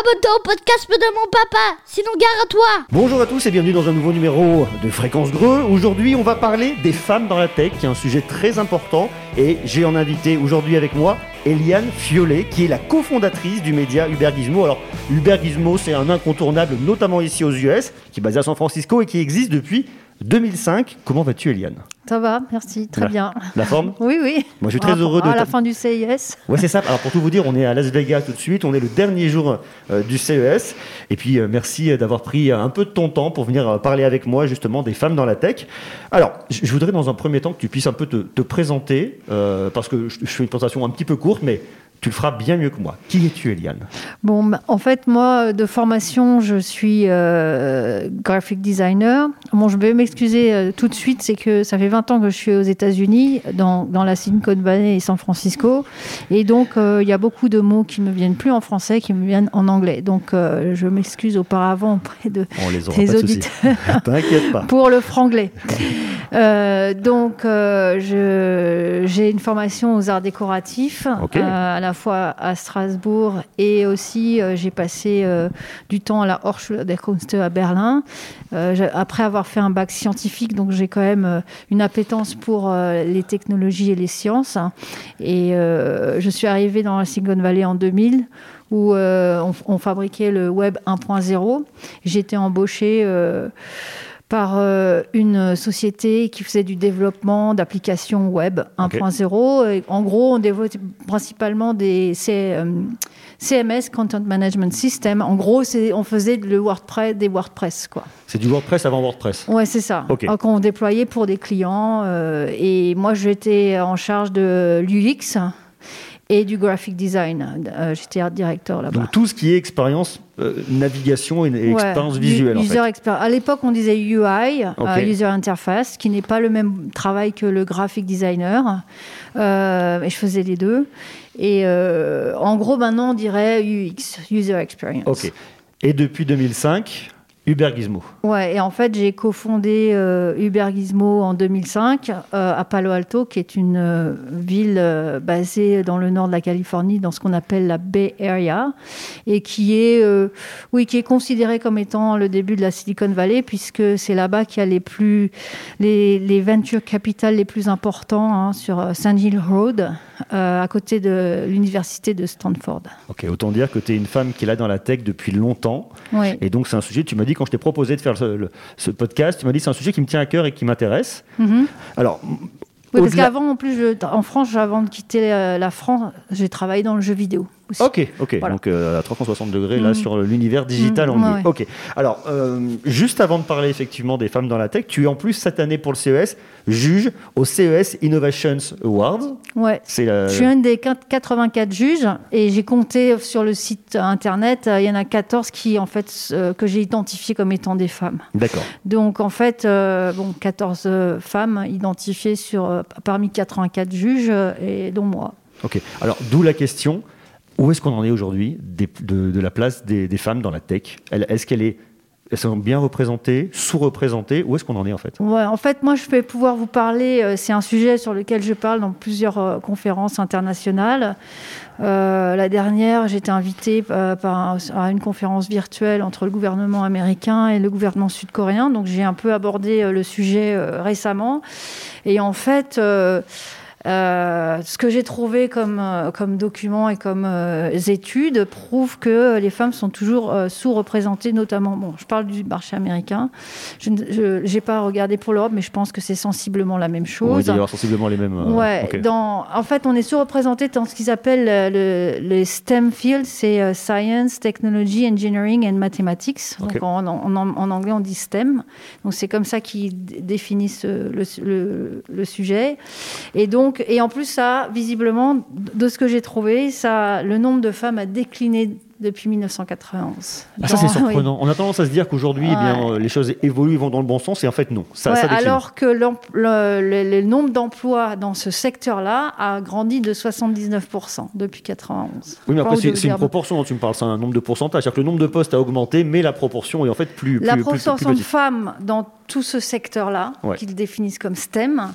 Abonne-toi au podcast de mon papa, sinon gare à toi Bonjour à tous et bienvenue dans un nouveau numéro de Fréquence Greux. Aujourd'hui, on va parler des femmes dans la tech, qui est un sujet très important. Et j'ai en invité aujourd'hui avec moi Eliane Fiolet, qui est la cofondatrice du média Uber Gizmo. Alors, Uber Gizmo, c'est un incontournable, notamment ici aux US, qui est basé à San Francisco et qui existe depuis 2005. Comment vas-tu, Eliane? Ça va, merci, très La- bien. La forme? Oui, oui. Moi, je suis très heureux de À la fin du CIS. Ouais, c'est ça. Alors, pour tout vous dire, on est à Las Vegas tout de suite. On est le dernier jour euh, du CES. Et puis, euh, merci euh, d'avoir pris un peu de ton temps pour venir euh, parler avec moi, justement, des femmes dans la tech. Alors, je voudrais, dans un premier temps, que tu puisses un peu te, te présenter, parce que je, je fais une présentation un petit peu courte, mais tu le feras bien mieux que moi. Qui es-tu, Eliane? Bon, bah, en fait, moi, de formation, je suis euh, graphic designer. Bon, je vais m'excuser euh, tout de suite, c'est que ça fait 20 ans que je suis aux États-Unis, dans, dans la Silicon Valley et San Francisco. Et donc, euh, il y a beaucoup de mots qui me viennent plus en français, qui me viennent en anglais. Donc, je m'excuse auparavant auprès de On les auditeurs. T'inquiète pas. pour le franglais. Euh, donc, euh, j'ai une formation aux arts décoratifs, euh, à la fois à Strasbourg et aussi euh, j'ai passé euh, du temps à la Hochschule der Künste à Berlin. Euh, après avoir fait un bac scientifique, donc j'ai quand même une appétence pour les technologies et les sciences. Et euh, je suis arrivée dans la Silicon Valley en 2000 où euh, on, on fabriquait le web 1.0. J'étais embauchée euh, par euh, une société qui faisait du développement d'applications web 1.0. Et En gros, on développait principalement des C- euh, CMS, Content Management System. En gros, on faisait le WordPress, des WordPress, quoi. C'est du WordPress avant WordPress. Ouais, c'est ça. Ok. Euh, Qu'on déployait pour des clients. euh, et moi, j'étais en charge de l'UX et du graphic design. Euh, j'étais art directeur là-bas. Donc, tout ce qui est expérience, euh, navigation et, et Ouais, expérience visuelle, en user fait. À l'époque, on disait UI, euh, User Interface, qui n'est pas le même travail que le graphic designer. Euh, et je faisais les deux. Et euh, en gros, maintenant, on dirait UX, User Experience. Ok. Et depuis 2005, Uber Gizmo. Ouais, et en fait, j'ai cofondé euh, Uber Gizmo en 2005 euh, à Palo Alto, qui est une euh, ville euh, basée dans le nord de la Californie, dans ce qu'on appelle la Bay Area, et qui est, oui, qui est considérée comme étant le début de la Silicon Valley, puisque c'est là-bas qu'il y a les plus, les, les venture capital les plus importants hein, sur Sand Hill Road, à côté de l'université de Stanford. Ok, autant dire que tu es une femme qui est là dans la tech depuis longtemps. Ouais. Et donc, c'est un sujet, tu m'as dit, quand je t'ai proposé de faire ce, le- ce podcast, tu m'as dit c'est un sujet qui me tient à cœur et qui m'intéresse. Mhm. Alors, Oui, parce qu'avant, en plus, je- en France, avant de quitter euh, la France, j'ai travaillé dans le jeu vidéo aussi. Ok, ok. Voilà. Donc euh, à 360 degrés là Mm. sur l'univers digital Mm, ouais, ouais. Ok. Alors euh, juste avant de parler effectivement des femmes dans la tech, tu es en plus cette année pour le CES juge au CES Innovations Awards. Ouais. C'est la- Je suis un des quat- 84 juges et j'ai compté sur le site internet, euh, il y en a 14 qui, en fait, que j'ai identifiés comme étant des femmes. D'accord. Donc, en fait, euh, bon, 14 euh, femmes identifiées sur, parmi 84 juges, et dont moi. Ok. Alors d'où la question où est-ce qu'on en est aujourd'hui de, la place des, femmes dans la tech? Est-ce qu'elle est sont bien représentées, sous-représentées? Où est-ce qu'on en est en fait? Ouais, en fait, moi, je vais pouvoir vous parler. euh, c'est un sujet sur lequel je parle dans plusieurs euh, conférences internationales. Euh, la dernière, j'étais invitée à une conférence virtuelle entre le gouvernement américain et le gouvernement sud-coréen. Donc, j'ai un peu abordé le sujet récemment. Et en fait. Euh, ce que j'ai trouvé comme, euh, comme document et comme euh, études prouve que les femmes sont toujours euh, sous-représentées, notamment, bon, je parle du marché américain, je n'ai pas regardé pour l'Europe, mais je pense que c'est sensiblement la même chose. dire sensiblement les mêmes. Ouais, dans, en fait, on est sous-représenté dans ce qu'ils appellent le, les STEM fields, c'est Science, Technology, Engineering and Mathematics. Donc en, en- en anglais, on dit STEM. Donc c'est comme ça qu'ils définissent le, le- le sujet. Et donc, et en plus, ça, visiblement, de ce que j'ai trouvé, ça, le nombre de femmes a décliné depuis 1991. Ah, ça c'est oui. surprenant. On a tendance à se dire qu'aujourd'hui, eh bien, les choses évoluent, vont dans le bon sens, et en fait non. Ça, Ouais, ça décline. alors que le, le- le nombre d'emplois dans ce secteur-là a grandi de 79% depuis 91. Oui, mais après, c'est c'est une proportion dont tu me parles, c'est un nombre de pourcentage. C'est-à-dire que le nombre de postes a augmenté, mais la proportion est en fait plus, plus, La plus- plus- plus proportion de femmes dans tout ce secteur-là, Ouais. qu'ils définissent comme STEM,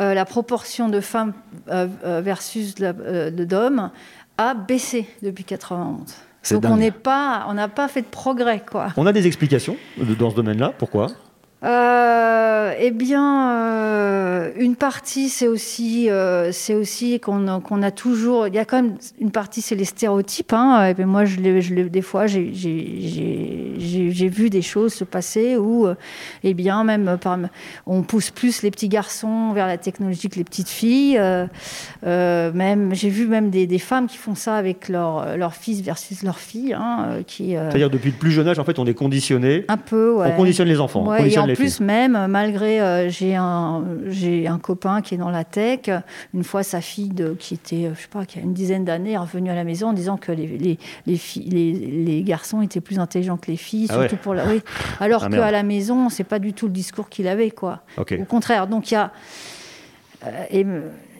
euh, la proportion de femmes euh, euh, versus euh, de d'hommes a baissé depuis 91. C'est Donc on dingue. n'a pas fait de progrès, quoi. On a des explications dans ce domaine-là. Pourquoi? Euh, eh bien, euh, une partie, c'est aussi, euh, c'est aussi qu'on a, toujours. Il y a quand même une partie, c'est les stéréotypes. Hein, et moi, je je des fois, j'ai- vu des choses se passer où, euh, eh bien, même par, on pousse plus les petits garçons vers la technologie que les petites filles. même, j'ai vu même des, des femmes qui font ça avec leur, leur fils versus leur fille, hein, qui. C'est-à-dire depuis le plus jeune âge, en fait, on est conditionné. un peu, ouais. On conditionne les enfants, on Ouais, conditionne les plus, même, euh, malgré, euh, j'ai un, j'ai un copain qui est dans la tech. Une fois, sa fille, de, qui était, euh, je sais pas, qui a une dizaine d'années, est revenue à la maison en disant que les, les, les, filles, les, les garçons étaient plus intelligents que les filles, Ah surtout ouais. pour la. Oui. Alors Ah, qu'à la maison, c'est pas du tout le discours qu'il avait, quoi. Au contraire. Donc il y a. euh, et,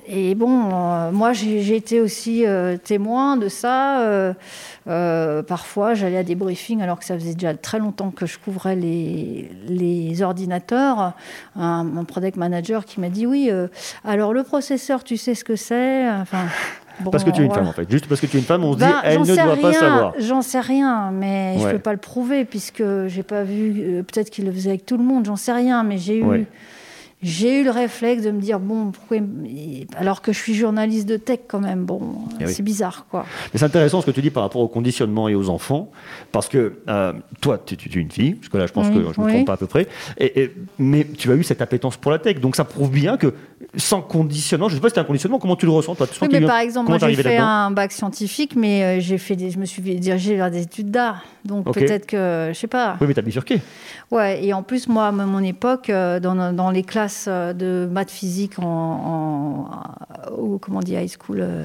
et bon, euh, moi j'ai été aussi euh, témoin de ça. euh, parfois, j'allais à des briefings alors que ça faisait déjà très longtemps que je couvrais les, les ordinateurs. Un, un product manager qui m'a dit Oui, alors le processeur, tu sais ce que c'est? Enfin. bon, Parce que tu es une voilà. femme, en fait. Juste parce que tu es une femme, on se Ben, dit, elle j'en ne doit pas savoir. J'en sais rien, mais je Ouais. peux pas le prouver puisque j'ai pas vu. Peut-être qu'il le faisait avec tout le monde, j'en sais rien, mais j'ai eu. J'ai eu le réflexe de me dire bon pourquoi alors que je suis journaliste de tech quand même bon Eh oui. c'est bizarre quoi Mais c'est intéressant ce que tu dis par rapport au conditionnement et aux enfants, parce que euh, toi, tu, tu- tu es une fille, parce que là, je pense Oui, que je ne me oui. trompe pas à peu près, et, et- mais tu as eu cette appétence pour la tech, donc ça prouve bien que sans conditionnement, je ne sais pas si c'est un conditionnement, comment tu le ressens toi? Oui, mais par exemple, moi j'ai fait un bac scientifique, mais euh, j'ai fait des, je me suis dirigée vers des études d'art. Donc peut-être que, je sais pas. Oui, mais t'as bifurqué. Ouais, et en plus, moi, à mon époque, euh, dans, dans les classes euh, de maths physique en, en- au, comment on dit, high school, euh,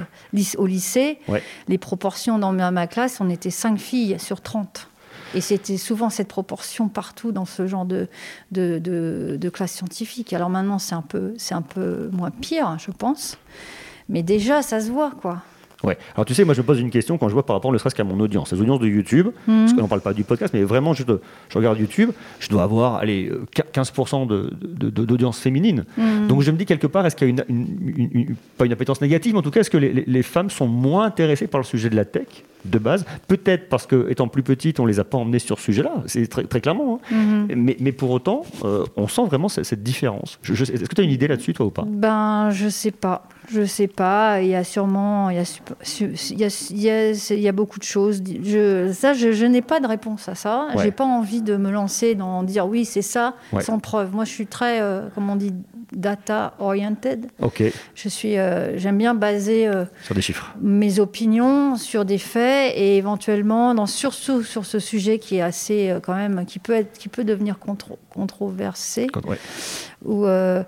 au lycée, Ouais. les proportions dans ma, ma classe, on était 5 filles sur 30. Et c'était souvent cette proportion partout dans ce genre de, de, de, classe scientifique. Alors maintenant, c'est un, peu, un peu moins pire, je pense. Mais déjà, ça se voit, quoi. Ouais. Alors tu sais, moi je me pose une question quand je vois par rapport ne serait-ce qu'à mon audience, les audiences de YouTube, parce qu'on ne parle pas du podcast, mais vraiment je, je regarde YouTube, je dois avoir allez, euh, 15% de- de- de- d'audience féminine. Donc je me dis quelque part, est-ce qu'il y a une, une- une- une- pas une appétence négative, mais en tout cas, est-ce que les, les- les femmes sont moins intéressées par le sujet de la tech de base? Peut-être parce que étant plus petites, on les a pas emmenées sur ce sujet-là, c'est très, très clairement. hein. mais, mais pour autant, euh, on sent vraiment cette, cette différence. Est-ce que tu as une idée là-dessus, toi ou pas? Ben, je sais pas. Je sais pas. Il y a sûrement. Il y a, sup- su- il y a, il y a- c'est- il y a beaucoup de choses. Je, ça, je, je n'ai pas de réponse à ça. Ouais. J'ai pas envie de me lancer dans dire oui, c'est ça, Ouais. sans preuve. Moi, je suis très, euh, comment on dit, data oriented. Ok, Je suis. euh, J'aime bien baser. euh, sur des chiffres. mes opinions sur des faits et éventuellement dans surtout sur ce sujet qui est assez quand même qui peut être qui peut devenir contro- controversé ouais. Où euh,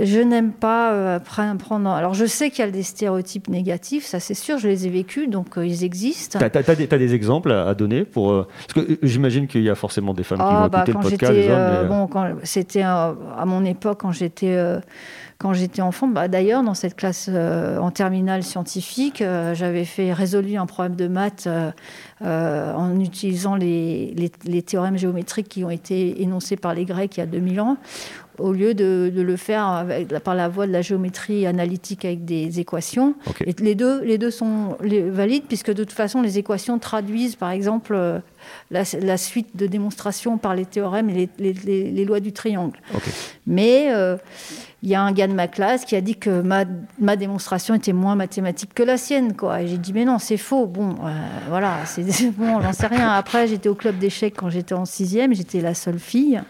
je n'aime pas euh, pre- prendre alors je sais qu'il y a des stéréotypes négatifs ça c'est sûr je les ai vécus donc euh, ils existent t'as- t'as des, exemples à, à donner pour euh, parce que j'imagine qu'il y a forcément des femmes qui Ah, vont bah, écouter quand le podcast, des hommes. mais, bon c'était à mon époque quand j'étais quand j'étais enfant bah, d'ailleurs dans cette classe euh, en terminale scientifique euh, j'avais fait résolu un problème de maths euh, en utilisant les, les, les théorèmes géométriques qui ont été énoncés par les Grecs il y a 2000 ans au lieu de, de le faire avec- par la voie de la géométrie analytique avec des équations. Et les deux, les deux sont valides puisque de toute façon les équations traduisent par exemple euh, la, la suite de démonstration par les théorèmes et les, les- les- les lois du triangle. Mais euh, il y a un gars de ma classe qui a dit que ma, ma démonstration était moins mathématique que la sienne. Quoi. Et j'ai dit, mais non, c'est faux. Bon, euh, voilà, c'est bon, j'en sais rien. Après, j'étais au club d'échecs quand j'étais en sixième, j'étais la seule fille.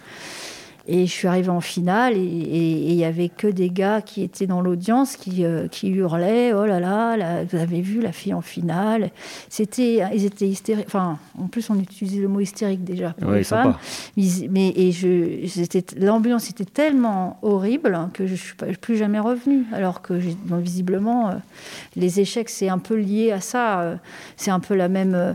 Et je suis arrivée en finale et il y avait que des gars qui étaient dans l'audience qui, euh, qui hurlaient Oh là là, vous avez vu la fille en finale C'était, Ils étaient hystériques. Enfin, en plus, on utilisait le mot hystérique déjà pour Ouais, les femmes. Ils- mais et je, c'était- l'ambiance était tellement horrible que je ne suis pas, plus jamais revenue. Alors que visiblement, euh, les échecs, c'est un peu lié à ça. euh, c'est un peu la même.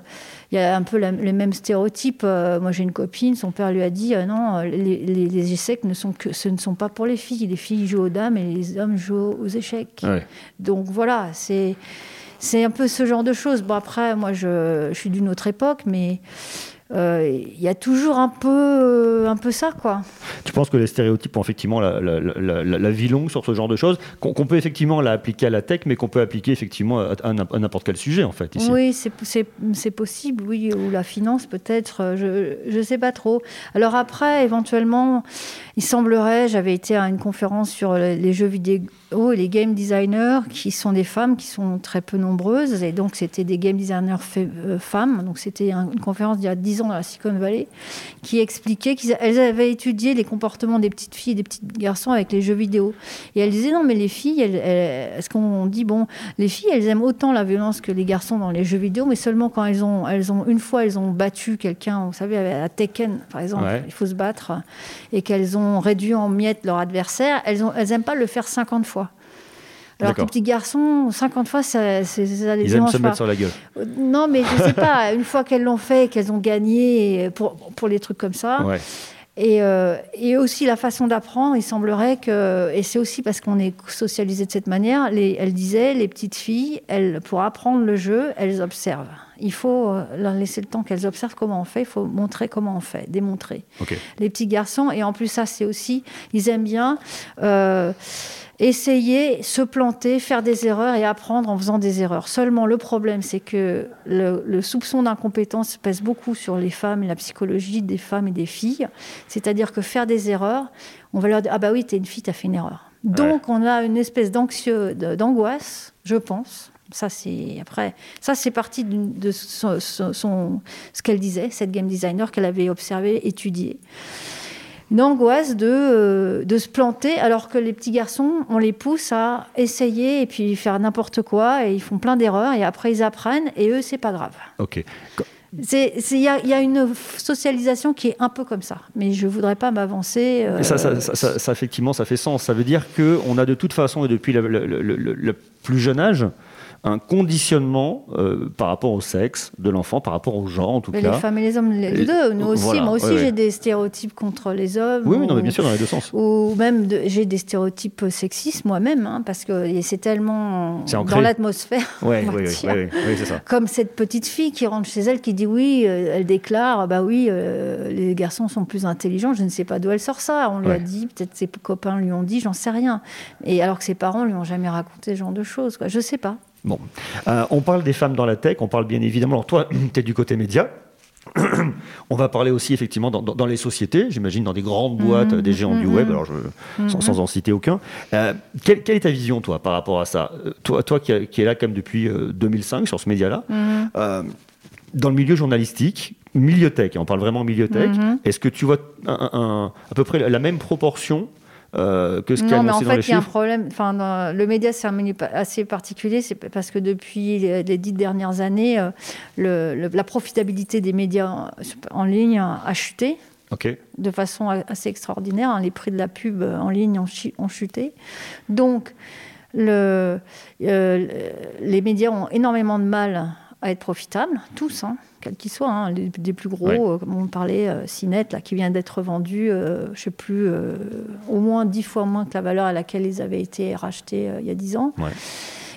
Il y a un peu la- les mêmes stéréotypes. Euh, moi, j'ai une copine, son père lui a dit euh, non, euh, les, les- les échecs ne sont que, ce ne sont pas pour les filles. Les filles jouent aux dames et les hommes jouent aux échecs. Ouais. Donc voilà, c'est c'est un peu ce genre de choses. Bon après, moi je, je suis d'une autre époque, mais il y a toujours un peu, un peu ça, quoi. Tu penses que les stéréotypes ont effectivement la, la, la, la vie longue sur ce genre de choses, qu'on peut effectivement l'appliquer à la tech, mais qu'on peut appliquer effectivement à, à n'importe quel sujet, en fait, ici. Oui, c'est possible, oui, ou la finance peut-être, je ne sais pas trop. Alors après, éventuellement, il semblerait, j'avais été à une conférence sur les jeux vidéo et les game designers, qui sont des femmes qui sont très peu nombreuses, et donc c'était des game designers euh, femmes, donc c'était une conférence d'il y a 10 ans dans la Silicon Valley, qui expliquait qu'elles avaient étudié les comportements des petites filles et des petits garçons avec les jeux vidéo. Et elles disaient non, mais les filles, est-ce qu'on dit, bon, les filles, elles aiment autant la violence que les garçons dans les jeux vidéo, mais seulement quand elles ont, elles ont une fois, elles ont battu quelqu'un, vous savez, à Tekken, par exemple, il faut se battre, et qu'elles ont réduit en miettes leur adversaire, elles n'aiment pas le faire 50 fois. Alors que les petits garçons, 50 fois, ça, ça les Ils aiment se mettre sur la gueule. Non, mais je sais pas, une fois qu'elles l'ont fait, qu'elles ont gagné pour, pour les trucs comme ça. Et, euh, et, aussi la façon d'apprendre, il semblerait que, et c'est aussi parce qu'on est socialisé de cette manière, les, elle disait, les petites filles, elles, pour apprendre le jeu, elles observent. Il faut euh, leur laisser le temps qu'elles observent comment on fait, il faut montrer comment on fait, démontrer. Les petits garçons, et en plus ça c'est aussi, ils aiment bien... Euh, essayer, se planter, faire des erreurs et apprendre en faisant des erreurs. Seulement, le problème, c'est que le, soupçon d'incompétence pèse beaucoup sur les femmes et la psychologie des femmes et des filles. C'est-à-dire que faire des erreurs, on va leur dire Ah bah oui, t'es une fille, t'as fait une erreur. Donc, on a une espèce d'anxieux, d'angoisse, je pense. Ça, c'est après. Ça, c'est parti de, son, ce qu'elle disait, cette game designer qu'elle avait observé, étudié une angoisse de, euh, de se planter, alors que les petits garçons, on les pousse à essayer et puis faire n'importe quoi, et ils font plein d'erreurs, et après ils apprennent, et eux, c'est pas grave. Ok. Il y, y, a une socialisation qui est un peu comme ça, mais je ne voudrais pas m'avancer. Euh... Ça, ça, ça, ça, effectivement, ça fait sens. Ça veut dire qu'on a de toute façon, et depuis le, le, le, le plus jeune âge, un conditionnement euh, par rapport au sexe de l'enfant, par rapport au genre en tout mais cas. Les femmes et les hommes, les deux. Nous aussi, moi aussi, j'ai des stéréotypes contre les hommes. Oui, ou, non, mais bien sûr, dans les deux sens. Ou même, j'ai des stéréotypes sexistes moi-même, hein, parce que c'est tellement dans l'atmosphère. Oui, oui, oui, c'est ça. Comme cette petite fille qui rentre chez elle, qui dit oui, euh, elle déclare, bah oui, euh, les garçons sont plus intelligents. Je ne sais pas d'où elle sort ça. On lui a dit, peut-être ses copains lui ont dit, j'en sais rien. Et alors que ses parents lui ont jamais raconté ce genre de choses. Quoi. Je sais pas. Bon, euh, on parle des femmes dans la tech, on parle bien évidemment. Alors toi, tu es du côté média. on va parler aussi effectivement dans, dans les sociétés, j'imagine dans des grandes boîtes, mmh, des géants mmh, du web, alors je, mmh. sans, sans, en citer aucun. Euh, quelle, quelle, est ta vision, toi, par rapport à ça? Toi, toi qui, qui, est là même depuis euh, 2005 sur ce média-là, euh, dans le milieu journalistique, milieu tech, on parle vraiment milieu tech, est-ce que tu vois un, un, à peu près la même proportion euh, que ce qui est annoncé dans les chiffres. Non, mais en fait, il y a un problème. Enfin, dans, le média, c'est un milieu assez particulier. C'est parce que depuis les, les dix dernières années, euh, le, le, la profitabilité des médias en ligne a chuté. Okay. De façon assez extraordinaire. Hein. Les prix de la pub en ligne ont, ont chuté. Donc, le, euh, les médias ont énormément de mal à être profitables, tous. Hein quels qu'ils soient, hein, les, des plus gros, euh, comme on parlait, euh, Cinet, là, qui vient d'être vendu, euh, je ne sais plus, euh, au moins dix fois moins que la valeur à laquelle ils avaient été rachetés il y a dix ans. Ouais.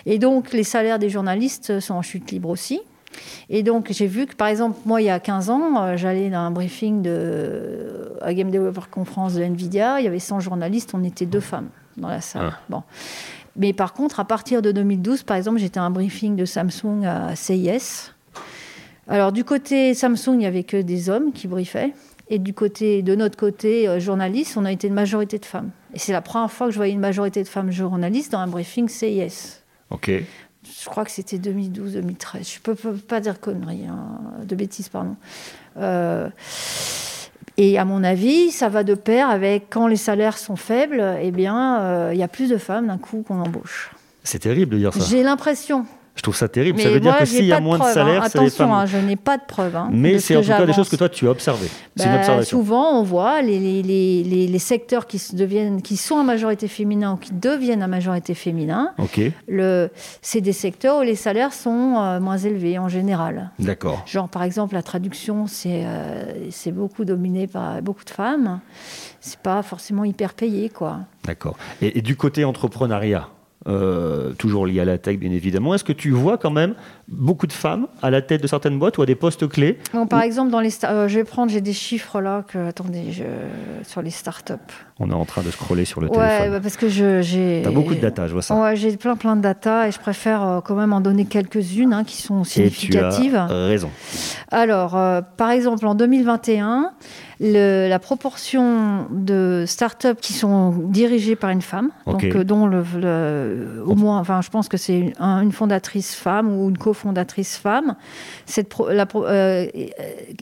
Et donc, les salaires des journalistes sont en chute libre aussi. Et donc, j'ai vu que, par exemple, moi, il y a 15 ans, j'allais dans un briefing de, à Game Developer Conference de NVIDIA, il y avait 100 journalistes, on était deux femmes dans la salle. Ah. Bon. Mais par contre, à partir de 2012, par exemple, j'étais à un briefing de Samsung à CIS, alors du côté Samsung, il n'y avait que des hommes qui briefaient. Et du côté, de notre côté, euh, journaliste, on a été une majorité de femmes. Et c'est la première fois que je voyais une majorité de femmes journalistes dans un briefing CIS. Ok. Je crois que c'était 2012-2013. Je ne peux, pas dire conneries, hein, de bêtises, pardon. Euh, et à mon avis, ça va de pair avec quand les salaires sont faibles, eh bien, euh, il y a plus de femmes d'un coup qu'on embauche. C'est terrible de dire ça. J'ai l'impression. Je trouve ça terrible. Mais ça veut dire que s'il y a moins de, preuves, de salaire, hein. c'est les femmes. Attention, hein, je n'ai pas de preuves. Hein, Mais c'est en tout cas des choses que toi tu as observées. Bah, une observation. Souvent, on voit les, les, les, les, secteurs qui, se deviennent, qui sont à majorité féminin ou qui deviennent à majorité féminin. Okay. C'est des secteurs où les salaires sont euh, moins élevés en général. D'accord. Genre, par exemple, la traduction, c'est euh, beaucoup dominé par beaucoup de femmes. C'est pas forcément hyper payé, quoi. D'accord. Et, et, du côté entrepreneuriat euh, toujours liées à la tech, bien évidemment. Est-ce que tu vois quand même beaucoup de femmes à la tête de certaines boîtes ou à des postes clés par exemple, dans les euh, je vais prendre, j'ai des chiffres là, que, attendez, je- sur les startups. On est en train de scroller sur le Ouais, téléphone. bah, parce que j'ai. T'as beaucoup de data, je vois ça. Ouais, j'ai plein plein de data et je préfère euh, quand même en donner quelques-unes hein, qui sont Et tu as significatives. raison. Alors, euh, par exemple, en 2021, le- la proportion de startups qui sont dirigées par une femme, donc euh, dont le, le- au moins, enfin, je pense que c'est une, un- une fondatrice femme ou une cofondatrice femme, cette pro- la, euh, et,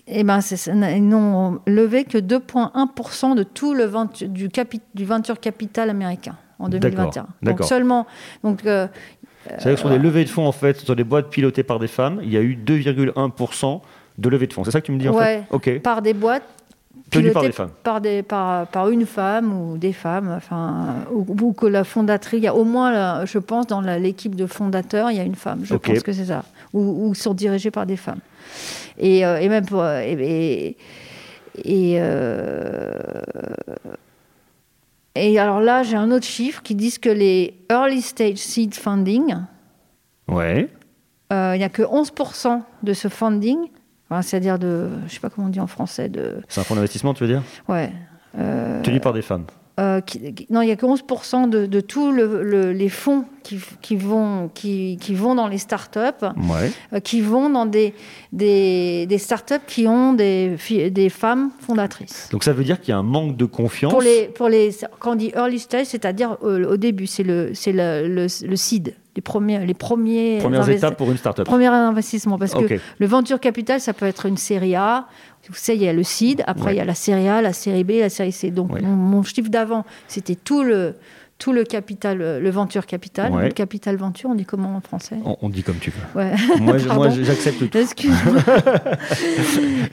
et ben, ils n'ont levé que 2,1% de tout le ventu- du, capi- du venture capital américain en 2021. Donc seulement, donc euh, C'est-à-dire que sur des levées de fonds, en fait, sur des boîtes pilotées par des femmes, il y a eu 2,1% de levées de fonds. C'est ça que tu me dis, en Ouais. fait Ok. par des boîtes Tenues par des femmes. par, des, par, par une femme ou des femmes, enfin, ou, ou que la fondatrice, il y a au moins, là, je pense, dans l'équipe de fondateurs, il y a une femme. Je Ok. pense que c'est ça. Ou, ou sont dirigés par des femmes. Et, euh, et même pour. Et, et, et, euh, et alors là, j'ai un autre chiffre qui dit que les early stage seed funding, Ouais. euh, il n'y a que 11% de ce funding, enfin, c'est-à-dire de, je sais pas comment on dit en français, de, C'est un fonds d'investissement, tu veux dire? Ouais, euh, Tenu par des femmes. Euh, qui- qui- non, il n'y a que 11% de, de tous le- le- les fonds qui, qui vont, qui, qui vont dans les startups, Ouais. euh, qui vont dans des, des, des startups qui ont des, femmes fondatrices. Donc ça veut dire qu'il y a un manque de confiance. Pour les, pour les, quand on dit early stage, c'est-à-dire euh, au début, c'est le, c'est le, le, le seed, les premiers, les premiers Premières étapes pour une start-up. Premier investissement, parce que le venture capital, ça peut être une série A. Vous savez, il y a le seed, après Ouais. il y a la série A, la série B, la série C. Donc Ouais. mon, mon chiffre d'avant, c'était tout le, tout le capital, euh, le venture capital, Ouais. le capital venture, on dit comment en français On, on dit comme tu veux. Ouais. moi, j'accepte tout. Excuse-moi.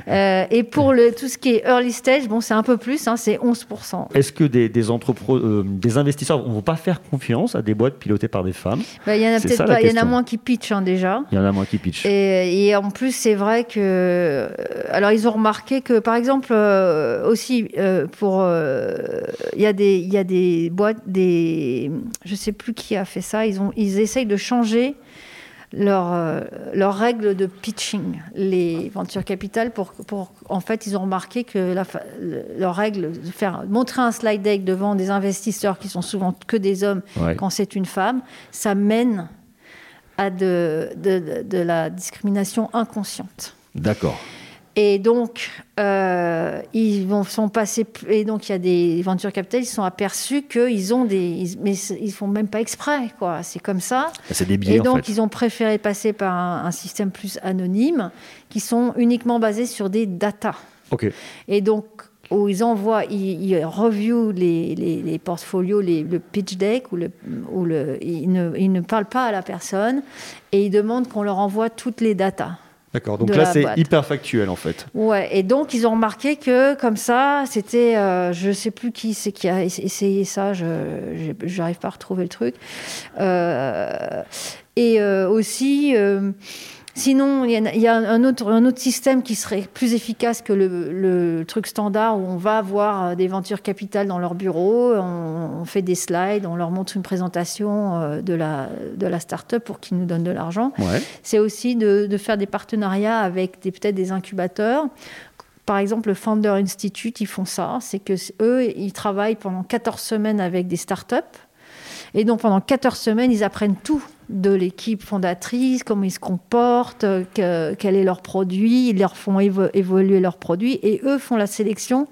Euh, et pour le, tout ce qui est early stage, bon, c'est un peu plus, hein, c'est 11%. Est-ce que des, des, euh, des investisseurs ne vont pas faire confiance à des boîtes pilotées par des femmes? Bah, Il y en a peut-être pas, il y en a moins qui pitchent hein, déjà. Il y en a moins qui pitchent. Et, et en plus, c'est vrai que. Alors, ils ont remarqué que, par exemple, euh, aussi, pour. Il y, a des- il y a des boîtes, des. Je sais plus qui a fait ça. Ils, ont, ils essayent de changer leurs euh, règles de pitching, les venture capital, pour, pour. En fait, ils ont remarqué que la, fa- le- leurs règles de faire montrer un slide deck devant des investisseurs qui sont souvent que des hommes Ouais. quand c'est une femme, ça mène à de, de, de- de la discrimination inconsciente. D'accord. Et donc, euh, ils vont, sont passés. Et donc, il y a des ventures capital, ils se sont aperçus qu'ils ont des. ils- mais ils font même pas exprès, quoi. C'est comme ça. C'est des biais, Et en donc, fait. ils ont préféré passer par un, un système plus anonyme, qui sont uniquement basés sur des datas. Ok. Et donc, où ils envoient, ils, ils review les, les, les portfolios, les- le pitch deck, ou le, ou le, ils, ne, ils ne parlent pas à la personne et ils demandent qu'on leur envoie toutes les datas. D'accord. Donc là, c'est hyper factuel, en fait. Ouais, et donc ils ont remarqué que comme ça, c'était, euh, je sais plus qui c'est qui a ess- essayé ça, je j'arrive pas à retrouver le truc. Euh, et euh, aussi, euh, sinon il y, a- il y a un autre un autre système qui serait plus efficace que le, le truc standard où on va voir euh, des ventures capital dans leur bureau, on, on fait des slides, on leur montre une présentation euh, de la de la start-up pour qu'ils nous donnent de l'argent Ouais. c'est aussi de, de faire des partenariats avec peut-être des incubateurs. Par exemple, le Founder Institute, ils font ça. C'est que eux, ils travaillent pendant 14 semaines avec des startups. Et donc, pendant 14 semaines, ils apprennent tout de l'équipe fondatrice, comment ils se comportent, que- quel est leur produit. Ils leur font évo- évoluer leurs produits. Et eux font la sélection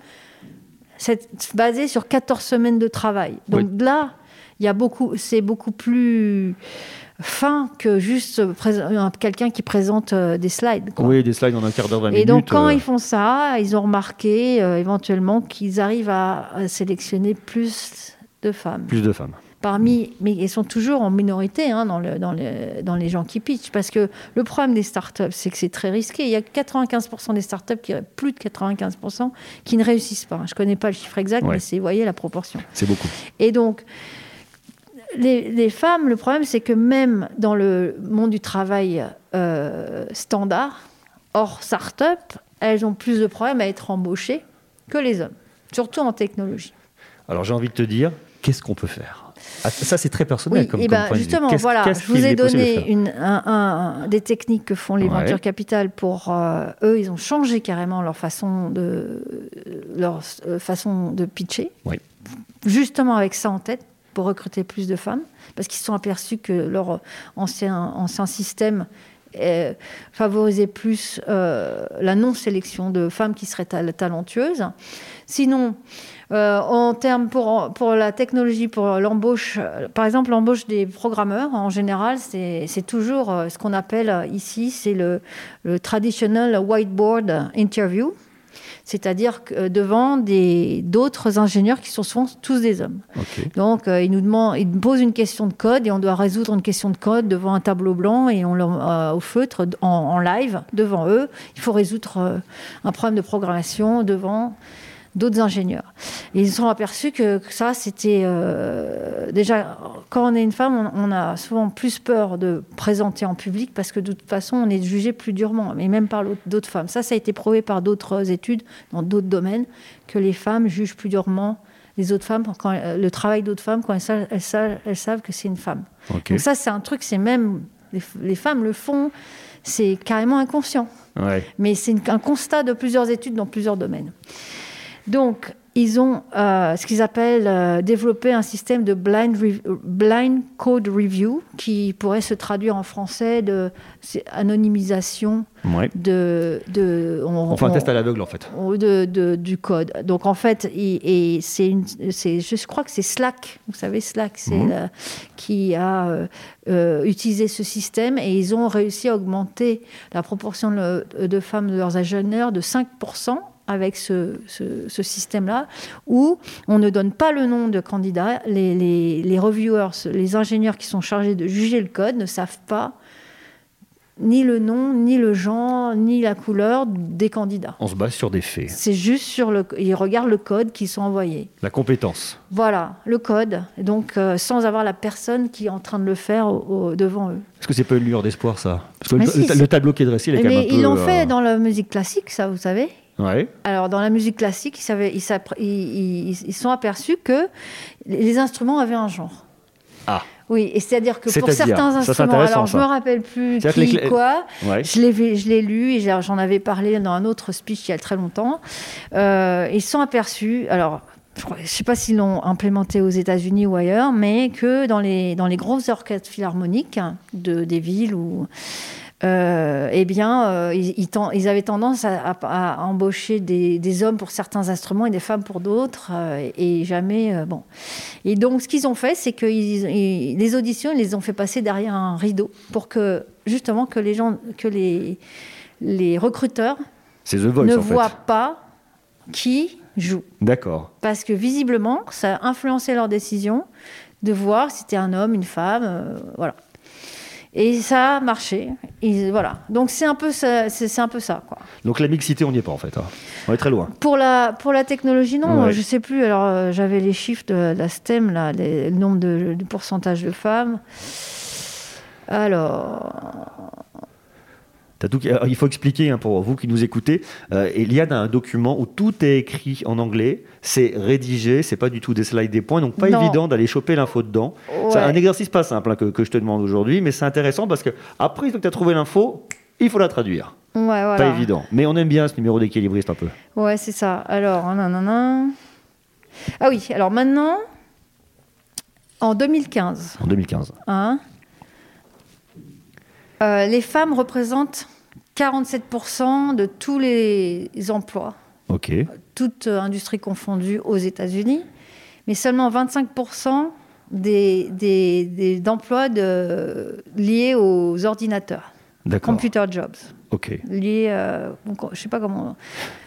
c'est basé sur 14 semaines de travail. Donc là, il y a beaucoup, c'est beaucoup plus fin que juste quelqu'un qui présente euh, des slides. quoi. Oui, des slides en un quart d'heure, 20 Et minutes. donc, quand euh, ils font ça, ils ont remarqué euh, éventuellement qu'ils arrivent à, à sélectionner plus de femmes. Plus de femmes. Parmi, mais ils sont toujours en minorité hein, dans, le, dans, le- dans les gens qui pitchent. Parce que le problème des startups, c'est que c'est très risqué. Il y a 95% des startups, qui, plus de 95%, qui ne réussissent pas. Je ne connais pas le chiffre exact, Ouais. mais c'est, vous voyez, la proportion. C'est beaucoup. Et donc, les, les femmes, le problème, c'est que même dans le monde du travail euh, standard, hors start-up, elles ont plus de problèmes à être embauchées que les hommes, surtout en technologie. Alors j'ai envie de te dire, qu'est-ce qu'on peut faire? Ah, ça, c'est très personnel Oui, comme, et comme ben point justement, voilà, je vous ai donné une, un- un- des techniques que font les Ouais. Venture Capital pour euh, eux, ils ont changé carrément leur façon de leur euh, façon de pitcher. Oui. Justement avec ça en tête pour recruter plus de femmes, parce qu'ils se sont aperçus que leur ancien ancien système euh, favorisait plus euh, la non-sélection de femmes qui seraient ta- talentueuses. Sinon, euh, en termes pour, pour la technologie, pour l'embauche, euh, par exemple l'embauche des programmeurs, en général, c'est toujours euh, ce qu'on appelle ici, c'est le, le traditional whiteboard interview, c'est-à-dire devant d'autres ingénieurs qui sont souvent tous des hommes. Donc, euh, ils nous demandent, ils nous posent une question de code et on doit résoudre une question de code devant un tableau blanc et on euh, au feutre en, en live devant eux. Il faut résoudre euh, un problème de programmation devant d'autres ingénieurs. Et ils se sont aperçus que, que ça, c'était euh, déjà quand on est une femme, on, on a souvent plus peur de présenter en public parce que de toute façon, on est jugé plus durement, mais même par d'autres femmes. Ça, ça a été prouvé par d'autres études dans d'autres domaines que les femmes jugent plus durement les autres femmes quand euh, le travail d'autres femmes quand elles, savent- elles savent, elles savent que c'est une femme. Donc ça, c'est un truc, c'est même les, les femmes le font, c'est carrément inconscient. Ouais. Mais c'est un constat de plusieurs études dans plusieurs domaines. Donc, ils ont euh, ce qu'ils appellent euh, développer un système de blind, code review qui pourrait se traduire en français de anonymisation Ouais. de. de on, On fait un test à l'aveugle en fait. de, de- du code. Donc en fait, et c'est je crois que c'est Slack, vous savez Slack, c'est Mhm. qui a euh, utilisé ce système et ils ont réussi à augmenter la proportion de, de femmes de leurs ingénieurs de 5% avec ce, ce- ce système-là, où on ne donne pas le nom de candidat, les, les, les reviewers, les ingénieurs qui sont chargés de juger le code ne savent pas ni le nom, ni le genre, ni la couleur des candidats. On se base sur des faits. C'est juste sur le. Ils regardent le code qui sont envoyés. La compétence. Voilà, le code. Donc, euh, sans avoir la personne qui est en train de le faire au- au- devant eux. Est-ce que c'est pas une lueur d'espoir ça? Parce que le, si, tableau qui est dressé, il est quand même Mais un peu. ils l'ont euh, fait dans la musique classique, ça, vous savez. Ouais. Alors, dans la musique classique, ils, sont aperçus que les instruments avaient un genre. Ah. Oui, et c'est-à-dire que pour certains instruments, alors je ça. me rappelle plus qui, les quoi, Ouais. Je l'ai, lu et j'en avais parlé dans un autre speech il y a très longtemps. Euh, ils sont aperçus, alors je ne sais pas s'ils l'ont implémenté aux États-Unis ou ailleurs, mais que dans les, dans les grosses orchestres philharmoniques de, des villes ou euh, eh bien, euh, ils, ils ten- ils avaient tendance à, à- à embaucher des, des hommes pour certains instruments et des femmes pour d'autres, euh, et jamais bon. Et donc, ce qu'ils ont fait, c'est que ils- ils- les auditions, ils les ont fait passer derrière un rideau pour que justement que les gens, que les les recruteurs Voice ne fait. voient pas qui joue, D'accord. parce que visiblement, ça a influencé leur décision de voir si c'était un homme, une femme, euh, voilà. Et ça a marché. Et voilà. Donc c'est un peu ça. C'est un peu ça, quoi. Donc la mixité, on n'y est pas en fait. hein. On est très loin. Pour la, pour la technologie, non, Ouais. je sais plus. Alors, euh, j'avais les chiffres de la STEM, là, les- le nombre de, du pourcentage de femmes. Alors, tout... Alors, Il faut expliquer hein, pour vous qui nous écoutez. Euh, Eliane a un document où tout est écrit en anglais. C'est rédigé, c'est pas du tout des slides, des points, donc pas Non. évident d'aller choper l'info dedans. C'est un exercice pas simple hein, que, que je te demande aujourd'hui, mais c'est intéressant parce que après que tu as trouvé l'info, il faut la traduire. ouais, voilà. Pas évident. Mais on aime bien ce numéro d'équilibriste un peu. Ouais, c'est ça. Alors, nan, nan, nan. ah oui. Alors maintenant, en 2015, En 2015. hein, euh, les femmes représentent 47% de tous les emplois Ok. toute euh, industrie confondue aux États-Unis, mais seulement 25% des, des, des- d'emplois de- liés aux ordinateurs, D'accord. computer jobs, Ok. liés, euh, je sais pas comment.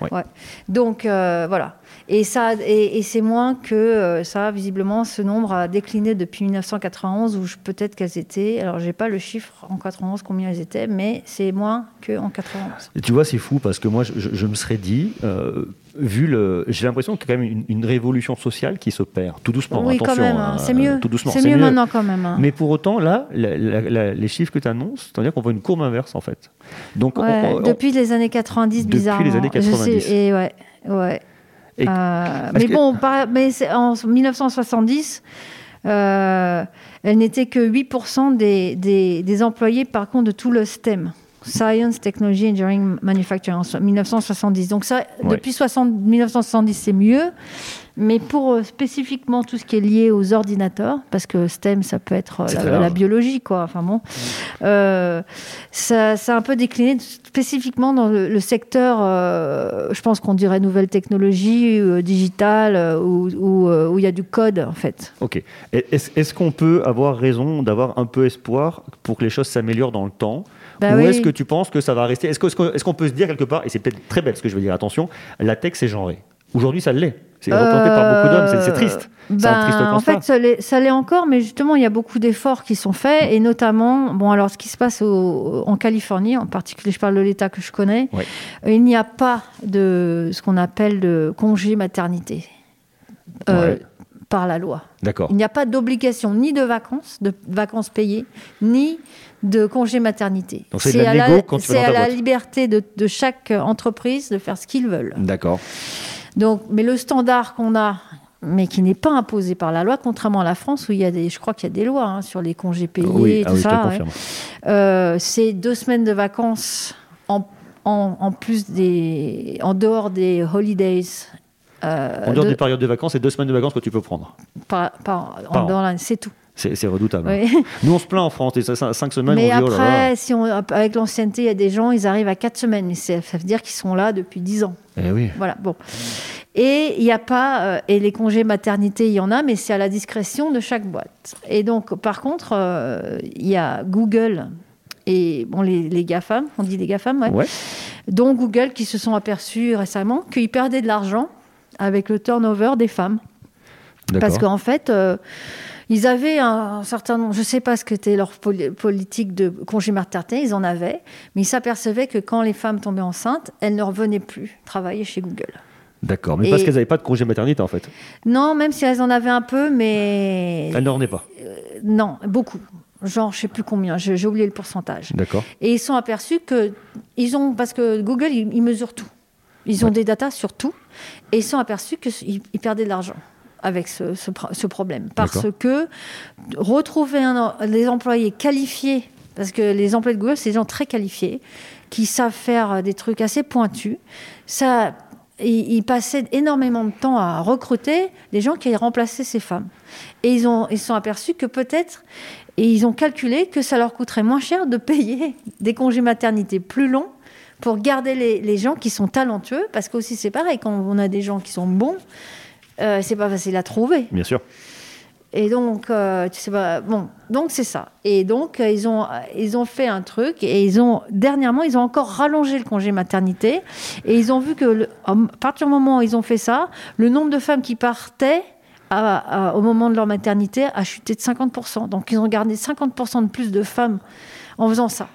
Ouais. Ouais. Donc euh, voilà. Et ça, et, et c'est moins que euh, ça. Visiblement, ce nombre a décliné depuis 1991, où peut-être qu'elles étaient. Alors, j'ai pas le chiffre en 91 combien elles étaient, mais c'est moins qu'en 91. Et tu vois, c'est fou parce que moi, je, je- je me serais dit, euh, vu le. J'ai l'impression qu'il y a quand même une, une révolution sociale qui s'opère, tout doucement. oui, attention, quand même. hein, hein, c'est mieux. Tout doucement. C'est mieux, maintenant quand même. hein. Mais pour autant, là, la- la- la- les chiffres que tu annonces, c'est-à-dire qu'on voit une courbe inverse en fait. Donc, on- Ouais, on- on- depuis les années 90, Depuis bizarrement. les années Je sais, 90. et ouais, ouais. Et- Euh, mais que- bon, pas- mais en 1970, Euh, elle n'était que 8% des, des, des employés, par contre, de tout le STEM. Science, Technology, Engineering, Manufacturing en 1970. Donc ça, Ouais. depuis 60 1970, c'est mieux. Mais pour euh, spécifiquement tout ce qui est lié aux ordinateurs, parce que STEM, ça peut être euh, la, biologie, quoi. Enfin bon, euh, ça, ça a un peu décliné spécifiquement dans le, le secteur, je pense qu'on dirait nouvelles technologies, digitales, où où, où il y a du code, en fait. Ok. Est-ce qu'on peut avoir raison d'avoir un peu espoir pour que les choses s'améliorent dans le temps? Bah Ou oui. est-ce que tu penses que ça va rester? Est-ce qu'on peut se dire quelque part, et c'est peut-être très bête ce que je veux dire, attention, la tech c'est genré. Aujourd'hui ça l'est. C'est représenté par beaucoup d'hommes, c'est- triste. Un Ben, triste en fait, ça l'est- encore, mais justement, il y a beaucoup d'efforts qui sont faits, et notamment, bon, alors ce qui se passe au- en Californie, en particulier, je parle de l'État que je connais, euh, il n'y a pas de ce qu'on appelle de congé maternité euh, Ouais. Par la loi. D'accord. Il n'y a pas d'obligation ni de vacances, de vacances payées, ni de congé maternité. Donc c'est à quand tu c'est la liberté de, de chaque entreprise de faire ce qu'ils veulent. D'accord. Donc, mais le standard qu'on a, mais qui n'est pas imposé par la loi, contrairement à la France où il y a des, je crois qu'il y a des lois hein, sur les congés payés Oui, et ah tout je te ça. ouais. Euh, c'est deux semaines de vacances en, en, en plus des, en dehors des holidays. Euh, En dehors de- des périodes de vacances, c'est deux semaines de vacances que tu peux prendre. par- par- en Par an. c'est tout. C'est redoutable. Oui. Nous on se plaint en France, et ça, cinq semaines, Mais on dit oh là là. après, si on, avec l'ancienneté, il y a des gens, ils arrivent à quatre semaines. Mais ça veut dire qu'ils sont là depuis dix ans. Eh oui. Voilà, bon. Et il n'y a pas, euh, et les congés maternité, il y en a, mais c'est à la discrétion de chaque boîte. Et donc, par contre, euh, il y a Google et bon, les, les GAFAM, on dit les GAFAM, ouais, Ouais. dont Google qui se sont aperçus récemment qu'ils perdaient de l'argent avec le turnover des femmes. Parce qu'en fait, euh, ils avaient un certain nombre, je ne sais pas ce que était leur poli- politique de congé maternité, ils en avaient, mais ils s'apercevaient que quand les femmes tombaient enceintes, elles ne revenaient plus travailler chez Google. D'accord. Mais parce qu'elles n'avaient pas de congé maternité en fait. Non, même si elles en avaient un peu, mais Elles n'en revenaient pas. non, beaucoup. Genre, je sais plus combien, j'ai j'ai oublié le pourcentage. D'accord. Et ils sont aperçus que ils ont, parce que Google, ils, ils mesurent tout. Ils ont Ouais. des datas sur tout, et ils sont aperçus qu'ils ils perdaient de l'argent avec ce, ce pro- ce problème. Parce que retrouver un, les employés qualifiés, parce que les employés de Google, c'est des gens très qualifiés, qui savent faire des trucs assez pointus, ça, ils, ils passaient énormément de temps à recruter des gens qui allaient remplacer ces femmes. Et ils ont, ils sont aperçus que peut-être, et ils ont calculé que ça leur coûterait moins cher de payer des congés maternité plus longs pour garder les, les gens qui sont talentueux, parce qu'aussi c'est pareil, quand on a des gens qui sont bons, euh, c'est pas facile à trouver. Bien sûr. Et donc, euh, tu sais pas, bon, donc c'est ça. Et donc, euh, ils ont, ils ont fait un truc et ils ont, dernièrement, ils ont encore rallongé le congé maternité et ils ont vu que, le- à partir du moment où ils ont fait ça, le nombre de femmes qui partaient à- à- au moment de leur maternité a chuté de 50%. Donc, ils ont gardé 50% de plus de femmes en faisant ça.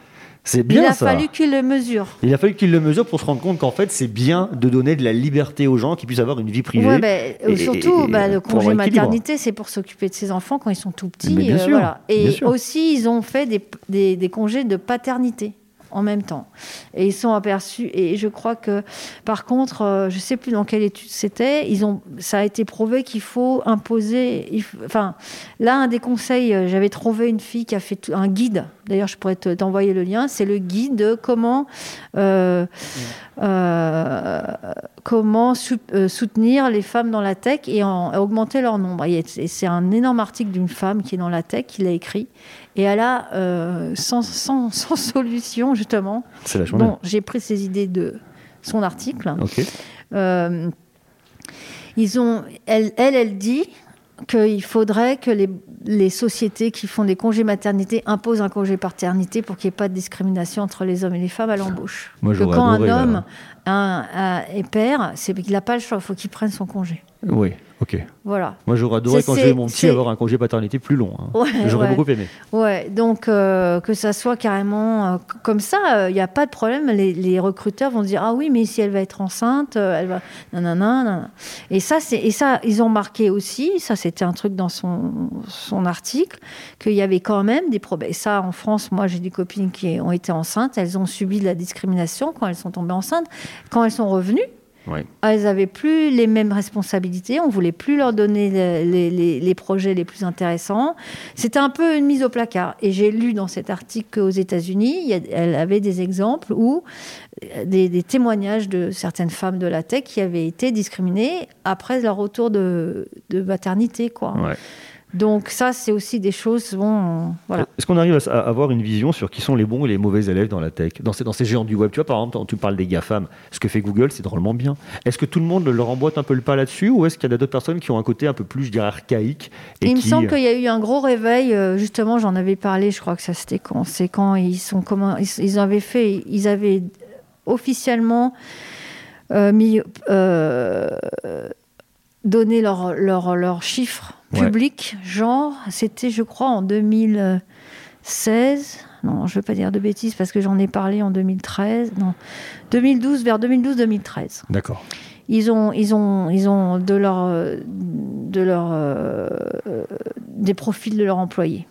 C'est bien Il a ça. fallu qu'ils le mesurent. Il a fallu qu'ils le mesurent pour se rendre compte qu'en fait, c'est bien de donner de la liberté aux gens qui puissent avoir une vie privée. Ouais, euh, et- surtout, et- bah, le congé maternité, c'est pour s'occuper de ses enfants quand ils sont tout petits. euh, Mais bien sûr, voilà. Et bien sûr. aussi, ils ont fait des, des- des congés de paternité en même temps. Et ils sont aperçus. Et je crois que, par contre, euh, je ne sais plus dans quelle étude c'était, ils ont, ça a été prouvé qu'il faut imposer. il enfin, là, un des conseils, euh, j'avais trouvé une fille qui a fait un guide. D'ailleurs, je pourrais te- t'envoyer le lien. C'est le guide de comment. euh, comment sou- soutenir les femmes dans la tech et, en, augmenter leur nombre. C'est un énorme article d'une femme qui est dans la tech, qui l'a écrit. Et elle a, euh, sans, sans- sans solution, justement, bon, j'ai pris ces idées de son article. Euh, ils ont, elle, elle, elle dit qu'il faudrait que les, les sociétés qui font des congés maternité imposent un congé paternité pour qu'il n'y ait pas de discrimination entre les hommes et les femmes à l'embauche. Moi, Que quand un homme un- un- père, c'est qu'il n'a pas le choix, il faut qu'il prenne son congé. Oui, ok. Voilà. Moi, j'aurais adoré quand j'ai mon petit avoir un congé paternité plus long. hein. Ouais, J'aurais ouais. beaucoup aimé. Ouais, donc euh, que ça soit carrément euh, comme ça, il n'y a pas de problème. Les, les recruteurs vont dire ah oui, mais si elle va être enceinte, euh, elle va nanana, nanana. Et ça, c'est et ça, ils ont marqué aussi. Ça, c'était un truc dans son son article qu'il y avait quand même des problèmes. Et ça, en France, moi, j'ai des copines qui ont été enceintes. Elles ont subi de la discrimination quand elles sont tombées enceintes. Quand elles sont revenues. Elles n'avaient plus les mêmes responsabilités, on voulait plus leur donner les, les- les- les projets les plus intéressants. C'était un peu une mise au placard. Et j'ai lu dans cet article qu'aux États-Unis, elle avait des exemples où euh, des, des témoignages de certaines femmes de la tech qui avaient été discriminées après leur retour de, de maternité, quoi. Ouais. Donc ça, c'est aussi des choses, bon, voilà. Est-ce qu'on arrive à avoir une vision sur qui sont les bons et les mauvais élèves dans la tech, dans ces, dans ces géants du web Tu vois, par exemple, quand tu parles des GAFAM, ce que fait Google, c'est drôlement bien. Est-ce que tout le monde leur emboîte un peu le pas là-dessus ou est-ce qu'il y a d'autres personnes qui ont un côté un peu plus, je dirais, archaïque et Il me semble qu'il y a eu un gros réveil. euh, Justement, j'en avais parlé. Je crois que ça c'était quand C'est quand ils sont comment ils, ils avaient fait. Ils avaient officiellement euh, mis euh, donné leurs leur, leurs chiffres Ouais. publics. Genre, c'était, je crois, en 2016. Non, je ne veux pas dire de bêtises parce que j'en ai parlé en 2013. Non, 2012, vers 2012-2013 D'accord. ils ont, ils ont, ils ont de leur, de leur, euh, des profils de leurs employés.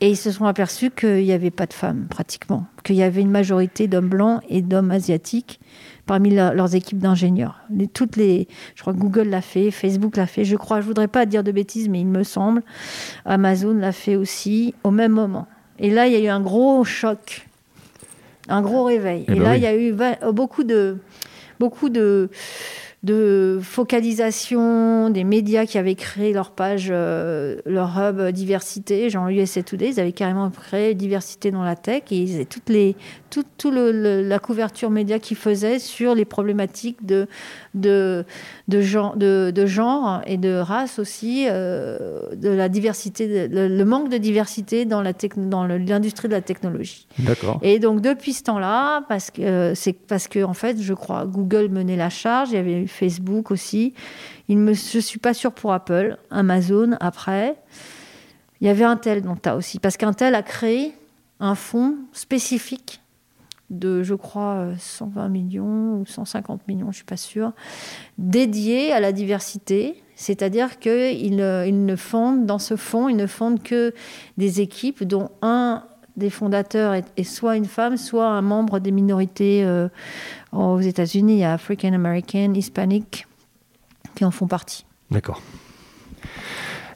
Et ils se sont aperçus qu'il n'y avait pas de femmes, pratiquement. Qu'il y avait une majorité d'hommes blancs et d'hommes asiatiques parmi leurs équipes d'ingénieurs. Les- Toutes les, je crois que Google l'a fait, Facebook l'a fait, je crois, je voudrais pas dire de bêtises, mais il me semble. Amazon l'a fait aussi, au même moment. Et là, il y a eu un gros choc, un gros réveil. Eh et ben là, oui. il y a eu beaucoup de, beaucoup de, de focalisation des médias qui avaient créé leur page, euh, leur hub diversité, genre USA Today, ils avaient carrément créé diversité dans la tech et ils avaient toutes les, tout, tout le- le- la couverture média qu'ils faisaient sur les problématiques de, de, de, genre, de, de genre et de race aussi, euh, de la diversité, de- le, le manque de diversité dans l'industrie de la technologie. D'accord. Et donc depuis ce temps-là, parce que euh, c'est parce que en fait, je crois Google menait la charge, il y avait eu Facebook aussi. Il me, je suis pas sûre pour Apple, Amazon après. Il y avait Intel dont tu as aussi, parce qu'Intel a créé un fonds spécifique de, je crois, euh, 120 millions ou 150 millions, je suis pas sûre, dédié à la diversité. C'est-à-dire qu'ils ne, ils ne fondent, dans ce fonds, ils ne fondent que des équipes dont un des fondateurs est, est soit une femme, soit un membre des minorités euh, aux États-Unis. Il y a African American, Hispanic qui en font partie. D'accord.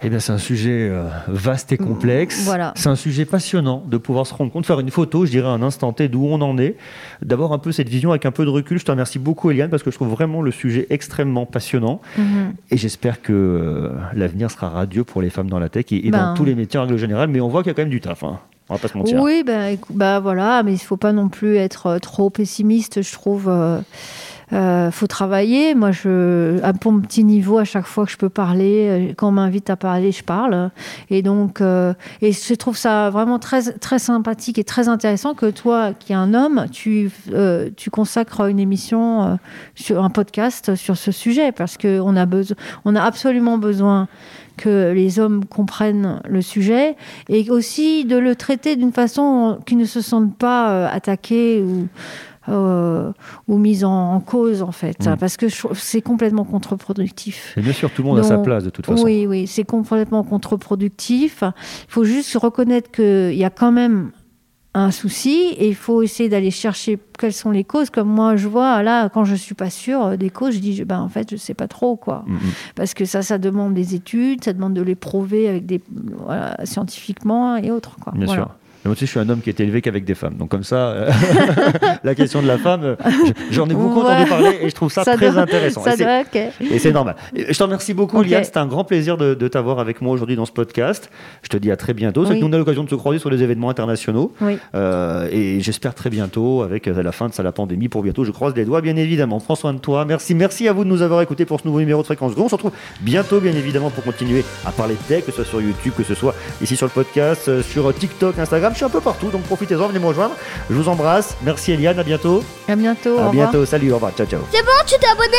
Eh bien, c'est un sujet euh, vaste et complexe. Voilà. C'est un sujet passionnant de pouvoir se rendre compte, faire une photo, je dirais, un instant T d'où on en est. D'avoir un peu cette vision avec un peu de recul. Je te remercie beaucoup, Eliane, parce que je trouve vraiment le sujet extrêmement passionnant. Et j'espère que euh, l'avenir sera radieux pour les femmes dans la tech et, et dans Ben. tous les métiers en règle générale. Mais on voit qu'il y a quand même du taf. Hein. Oui, écou- bah voilà, mais il faut pas non plus être euh, trop pessimiste, je trouve. Euh, euh, faut travailler. Moi, je, à mon petit niveau, à chaque fois que je peux parler, euh, quand on m'invite à parler, je parle. Et donc, et je trouve ça vraiment très, très sympathique et très intéressant que toi, qui es un homme, tu, tu consacres une émission sur un podcast sur ce sujet parce que on a besoin, on a absolument besoin que les hommes comprennent le sujet et aussi de le traiter d'une façon qui ne se sentent pas euh, attaqués ou, euh, ou mis en, en cause en fait Mm. parce que c'est complètement contre-productif. Et bien sûr, tout le monde a sa place de toute façon. Oui, oui, c'est complètement contre-productif. Il faut juste reconnaître qu'il y a quand même un souci et il faut essayer d'aller chercher quelles sont les causes. Comme moi, je vois, là, quand je suis pas sûre des causes, je dis, ben, en fait, je sais pas trop, quoi. Mm, mm. Parce que ça, ça demande des études, ça demande de les prouver avec des, voilà, scientifiquement et autres, quoi. Bien Voilà. sûr. Mais moi aussi, je suis un homme qui est élevé qu'avec des femmes. Donc, comme ça, euh, la question de la femme, euh, j'en ai beaucoup Ouais. entendu parler et je trouve ça, très doit- intéressant. Ça Et c'est- doit, ok. Et c'est normal. Et Je te remercie beaucoup, Ok. Liane. C'était un grand plaisir de, de t'avoir avec moi aujourd'hui dans ce podcast. Je te dis à très bientôt. C'est Oui. que nous, on a l'occasion de se croiser sur les événements internationaux. Oui. Euh, et j'espère très bientôt, avec euh, la fin de ça, la pandémie, pour bientôt. Je croise les doigts, bien évidemment. Prends soin de toi. Merci. Merci à vous de nous avoir écoutés pour ce nouveau numéro de Fréquence Go. On se retrouve bientôt, bien évidemment, pour continuer à parler de tech, que ce soit sur YouTube, que ce soit ici sur le podcast, euh, sur TikTok, Instagram je suis un peu partout, donc profitez-en, venez me rejoindre. Je vous embrasse. Merci Eliane, à bientôt. À bientôt. À bientôt, salut, au revoir, ciao, ciao. C'est bon, tu t'es abonné?